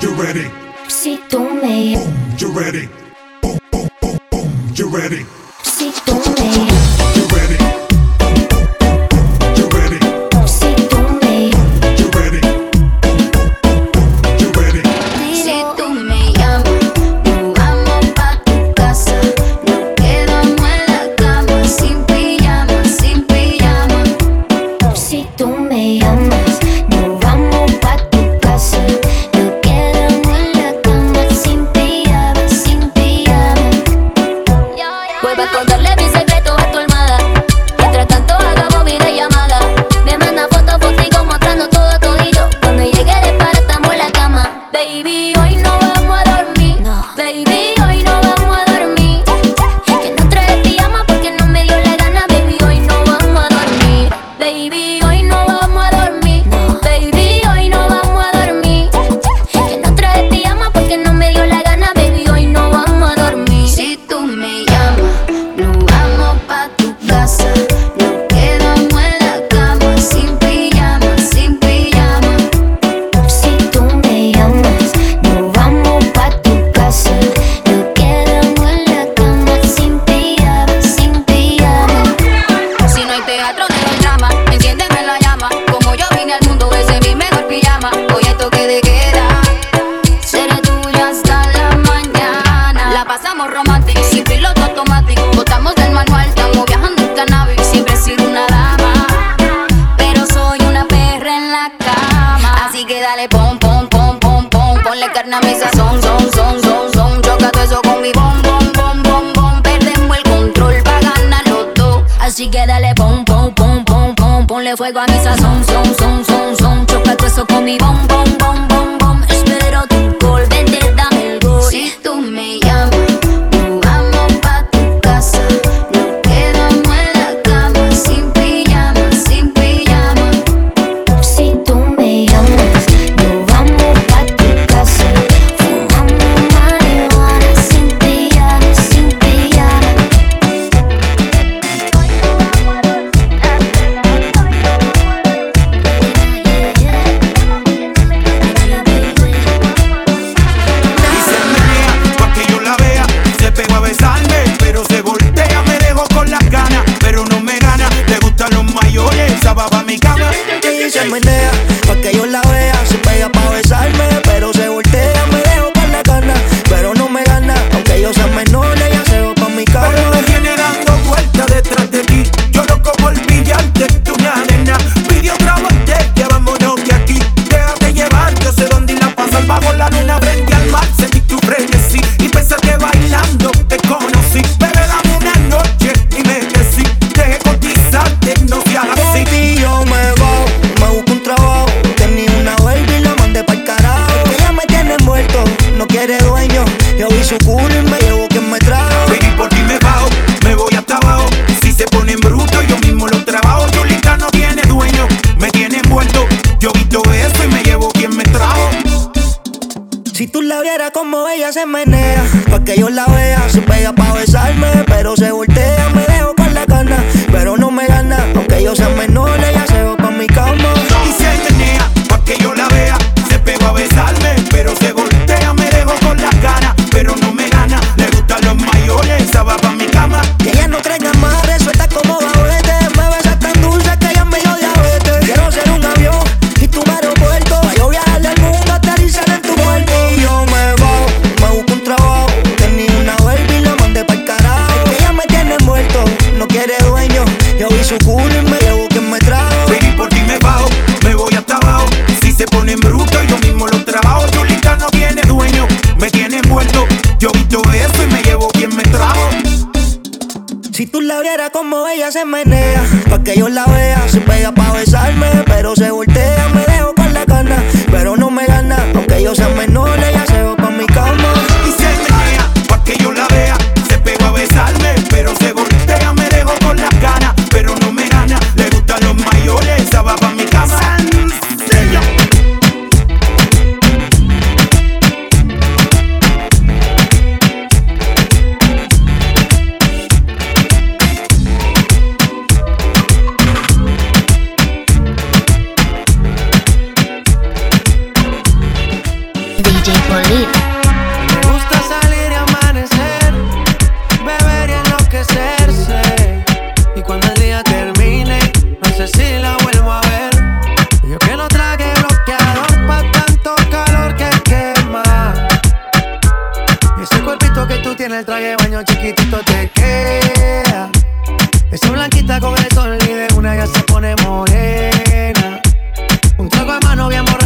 You're ready. Si tú me. You're ready. You're ready. Let me dice llama, enciéndeme la llama. Como yo vine al mundo, ese es mi mejor pijama. Hoy hay toque de queda. Seré tuya hasta la mañana. La pasamos romántica. fuego a mi sazón, son, son, son, son. Choca todo eso con mi bom, bom, bom. yo la vea, se pega se menea, pa' que yo la vea. Se pega pa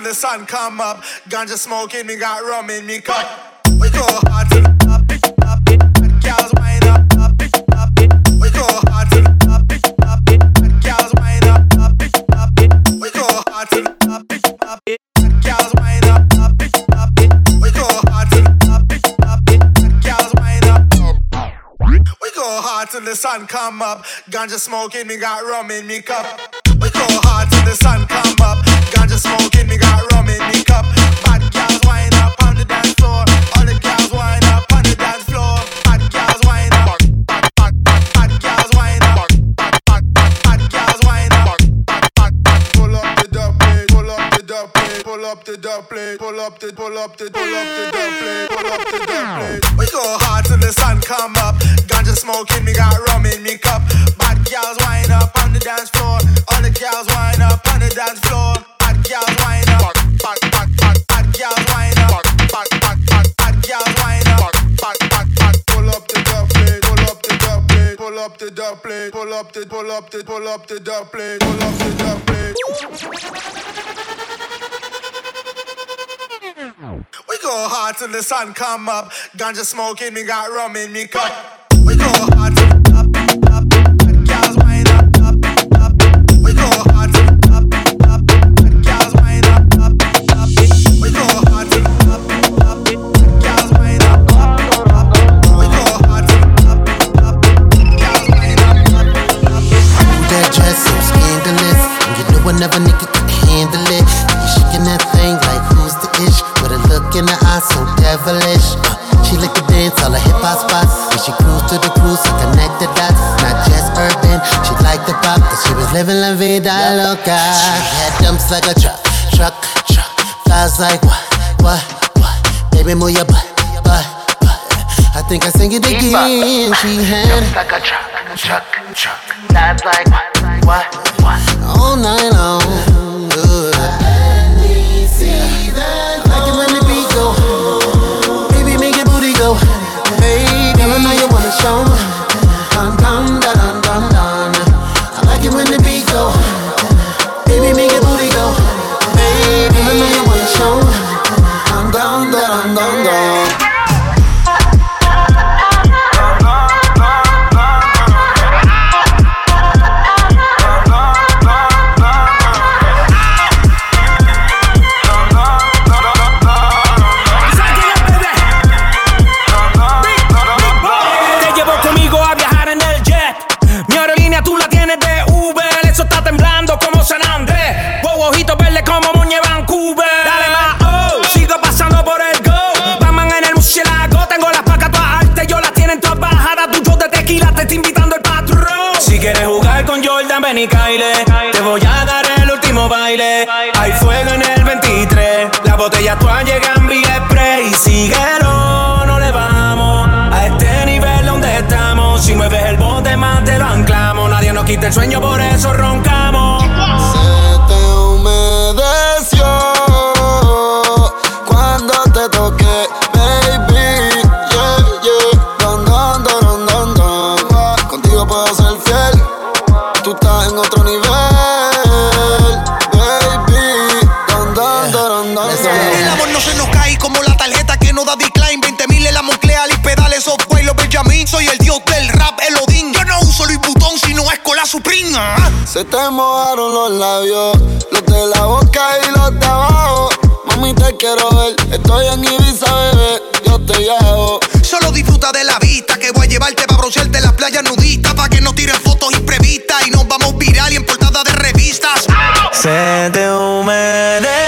Till the sun come up. Ganja smoking, me got rum in me cup. We go hard till the up, up, Girls wind up, up, up. We go hard till the up, up, Girls wind up, up, up. We go hard till the up, up, Girls wind up, up, up. We go hard till the up, up, Girls wind up. We go hard till the sun come up. Ganja smoking, me got rum in me cup. We go hard till the sun come up. Smoking, me got rum in me cup. Bad girls wind up on the dance floor. All the girls wind up on the dance floor. Bad girls wind up. Bad, bad, bad, bad girls wind up. Bad, bad, bad, bad girls wind up. Pull up the dub. Pull up the dub. Pull up the dub. Pull up the, pull up the, pull up the dub. Pull up the dub. We go hard till the sun come up. Ganja smoking, me got rum in me cup. The dub. Pull up the, pull up the, pull up the dub plate. Pull up the dub plate. We go hard till the sun come up. Ganja smoking, me got rum in me cup. We go hard till up, up, girls she had. Chuck, chuck, chuck, chuck. That's like what? Ven y caile. Te voy a dar el último baile. Hay fuego en el 23. Las botellas todas llegan vía spray. Y síguelo, no le vamos a este nivel donde estamos. Si mueves el bote más te lo anclamos. Nadie nos quita el sueño, por eso roncamos. Ah. Se te mojaron los labios, los de la boca y los de abajo. Mami, te quiero ver, estoy en Ibiza, bebé, yo te llevo. Solo disfruta de la vista, que voy a llevarte para broncearte en las playas nudistas, para que no tiren fotos imprevistas y nos vamos viral y en portada de revistas. Se te humedece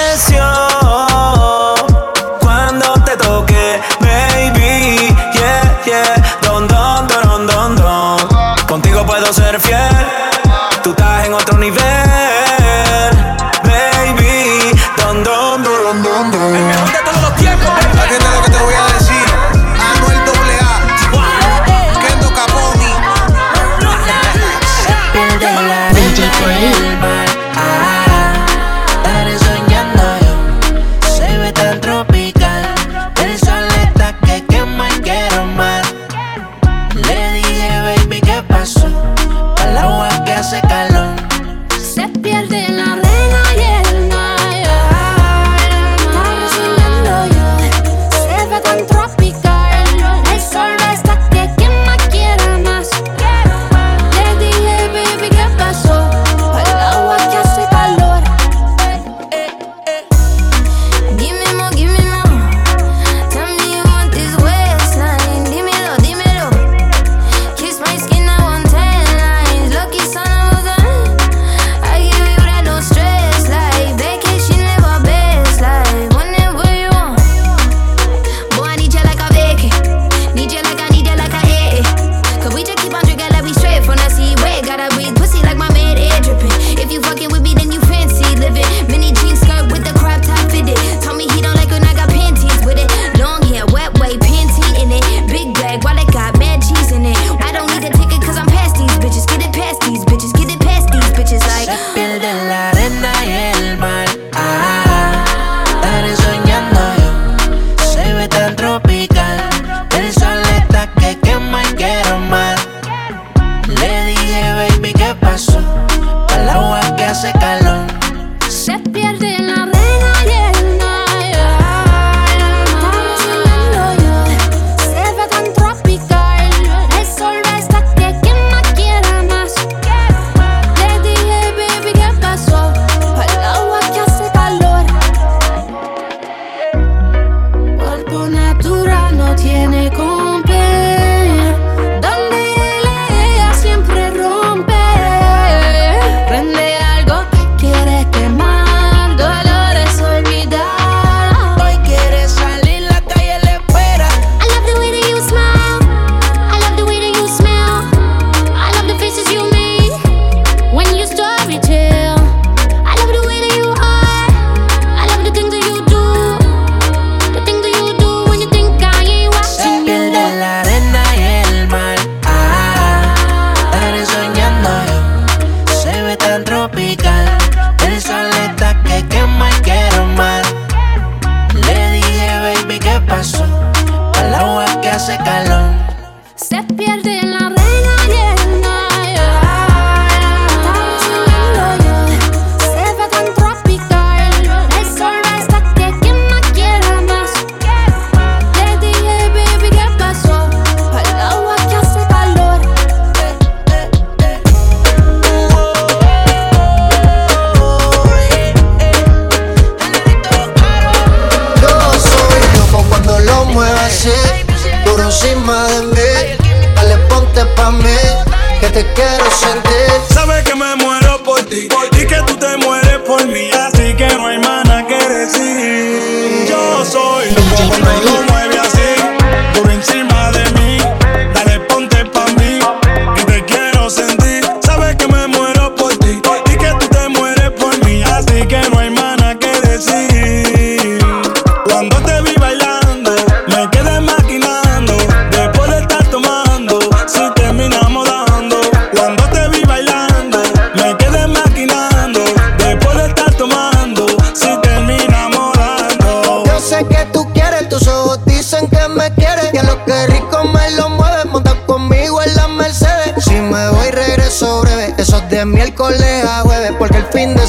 DJ Molly.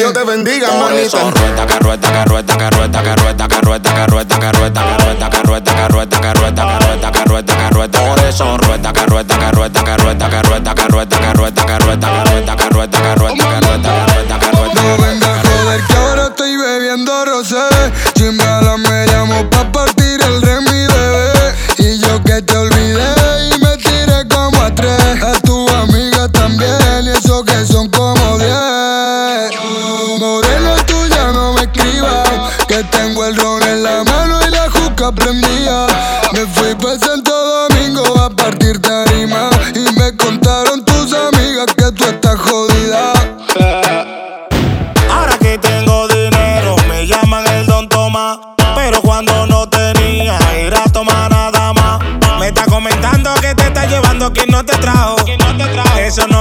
Dios te bendiga, Por rueda, carrueta, carrueta, carrueta, carrueta, carrueta, carrueta, carrueta, carrueta, carrueta, carrueta, carrueta, carrueta, carrueta, carrueta. Por eso rueda, carrueta, carrueta, carrueta, carrueta, carrueta, carrueta, carrueta, carrueta, carrueta, carrueta.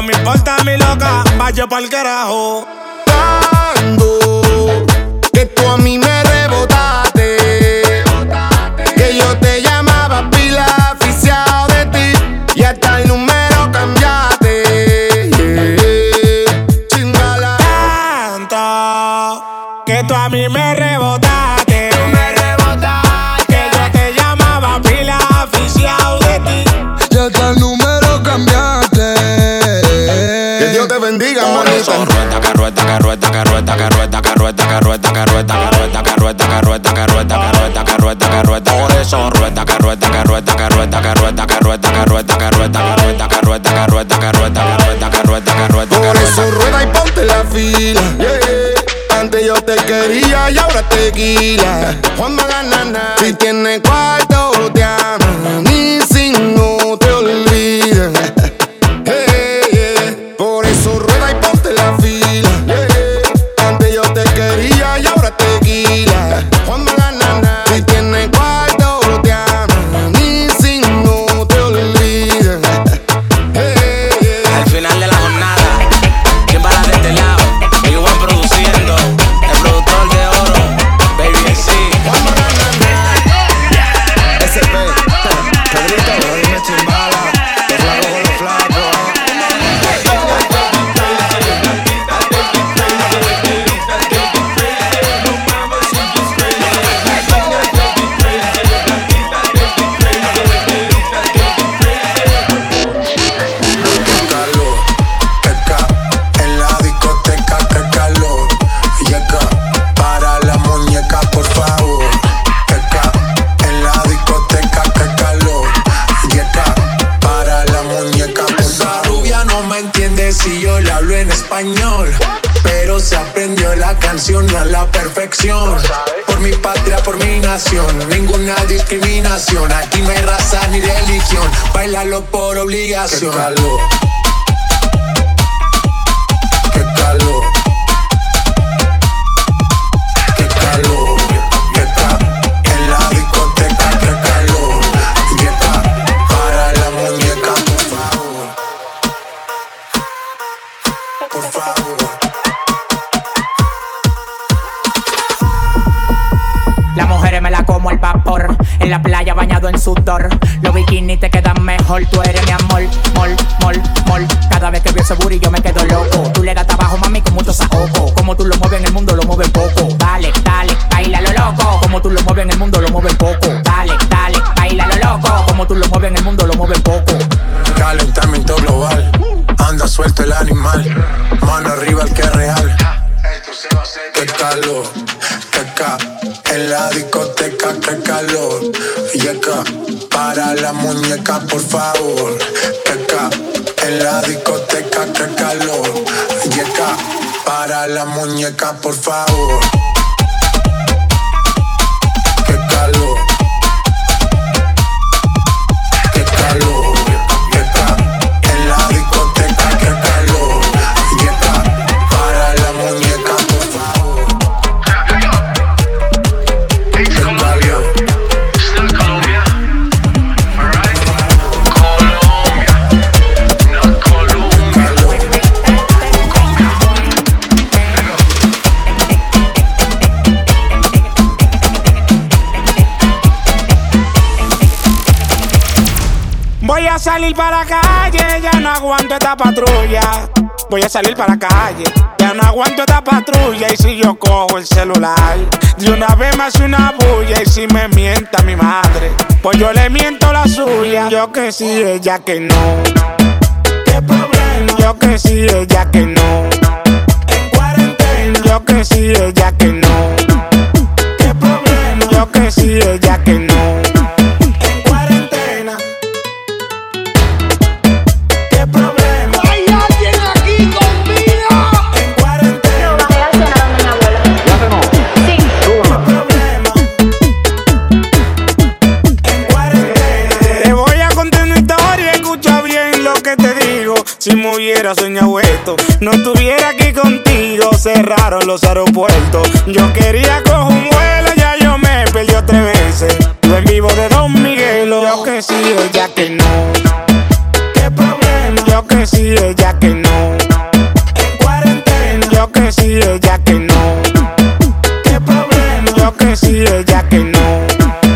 me importa mi loca, vaya pa'l carajo. carrueta, carrueta, carrueta, carrueta, carrueta, carrueta, carrueta, carrueta, carrueta, carrueta, por eso rueta, carrueta, carrueta, carrueta, carrueta, carrueta, carrueta, carrueta, carrueta, carrueta, carrueta, carrueta, carrueta, carrueta, carrueta, rueda y ponte. Antes yo te quería y ahora te tequila. Juan Maganana, si tienes cuarto te aman. obligación. acá, en la discoteca que calor. Y para la muñeca, por favor. acá, en la discoteca que calor. Y para la muñeca, por favor. A salir para calle, ya no aguanto esta patrulla. Voy a salir para calle, ya no aguanto esta patrulla. Y si yo cojo el celular, de una vez me hace una bulla. Y si me mienta mi madre, pues yo le miento la suya. Yo que sí, ella que no. ¿Qué problema? Yo que sí, ella que no. En cuarentena. Yo que sí, ella que no. ¿Qué problema? Yo que sí, ella que no. Si me hubiera soñado esto, no estuviera aquí contigo. Cerraron los aeropuertos. Yo quería coger un vuelo, ya yo me perdí tres veces. Yo en vivo de Don Miguelo. Yo que sí, ella que no. ¿Qué problema? Yo que sí, ella que no. En cuarentena. Yo que sí, ella que no. ¿Qué problema? Yo que sí, ella que no.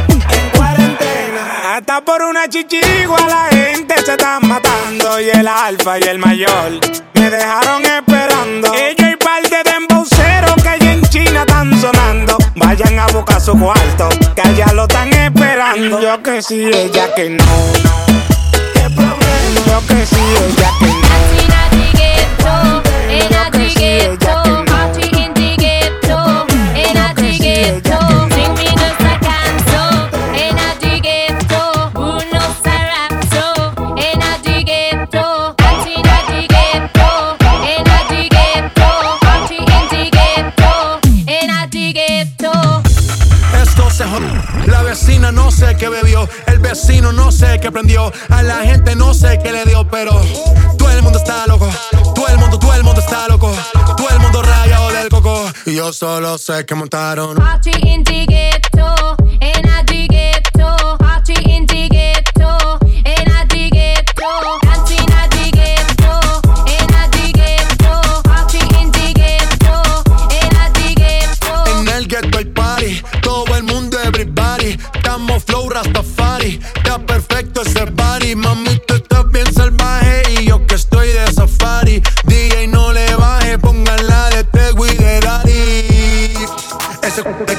En cuarentena. Hasta por una chichigua la gente se está matando. Y el alfa y el mayor me dejaron esperando. Ellos y par de dembowceros que allá en China están sonando. Vayan a buscar su cuarto, que allá lo están esperando. Yo que sí, ella que no. ¿Qué problema? Yo que sí, ella que no. Yo sé que montaron.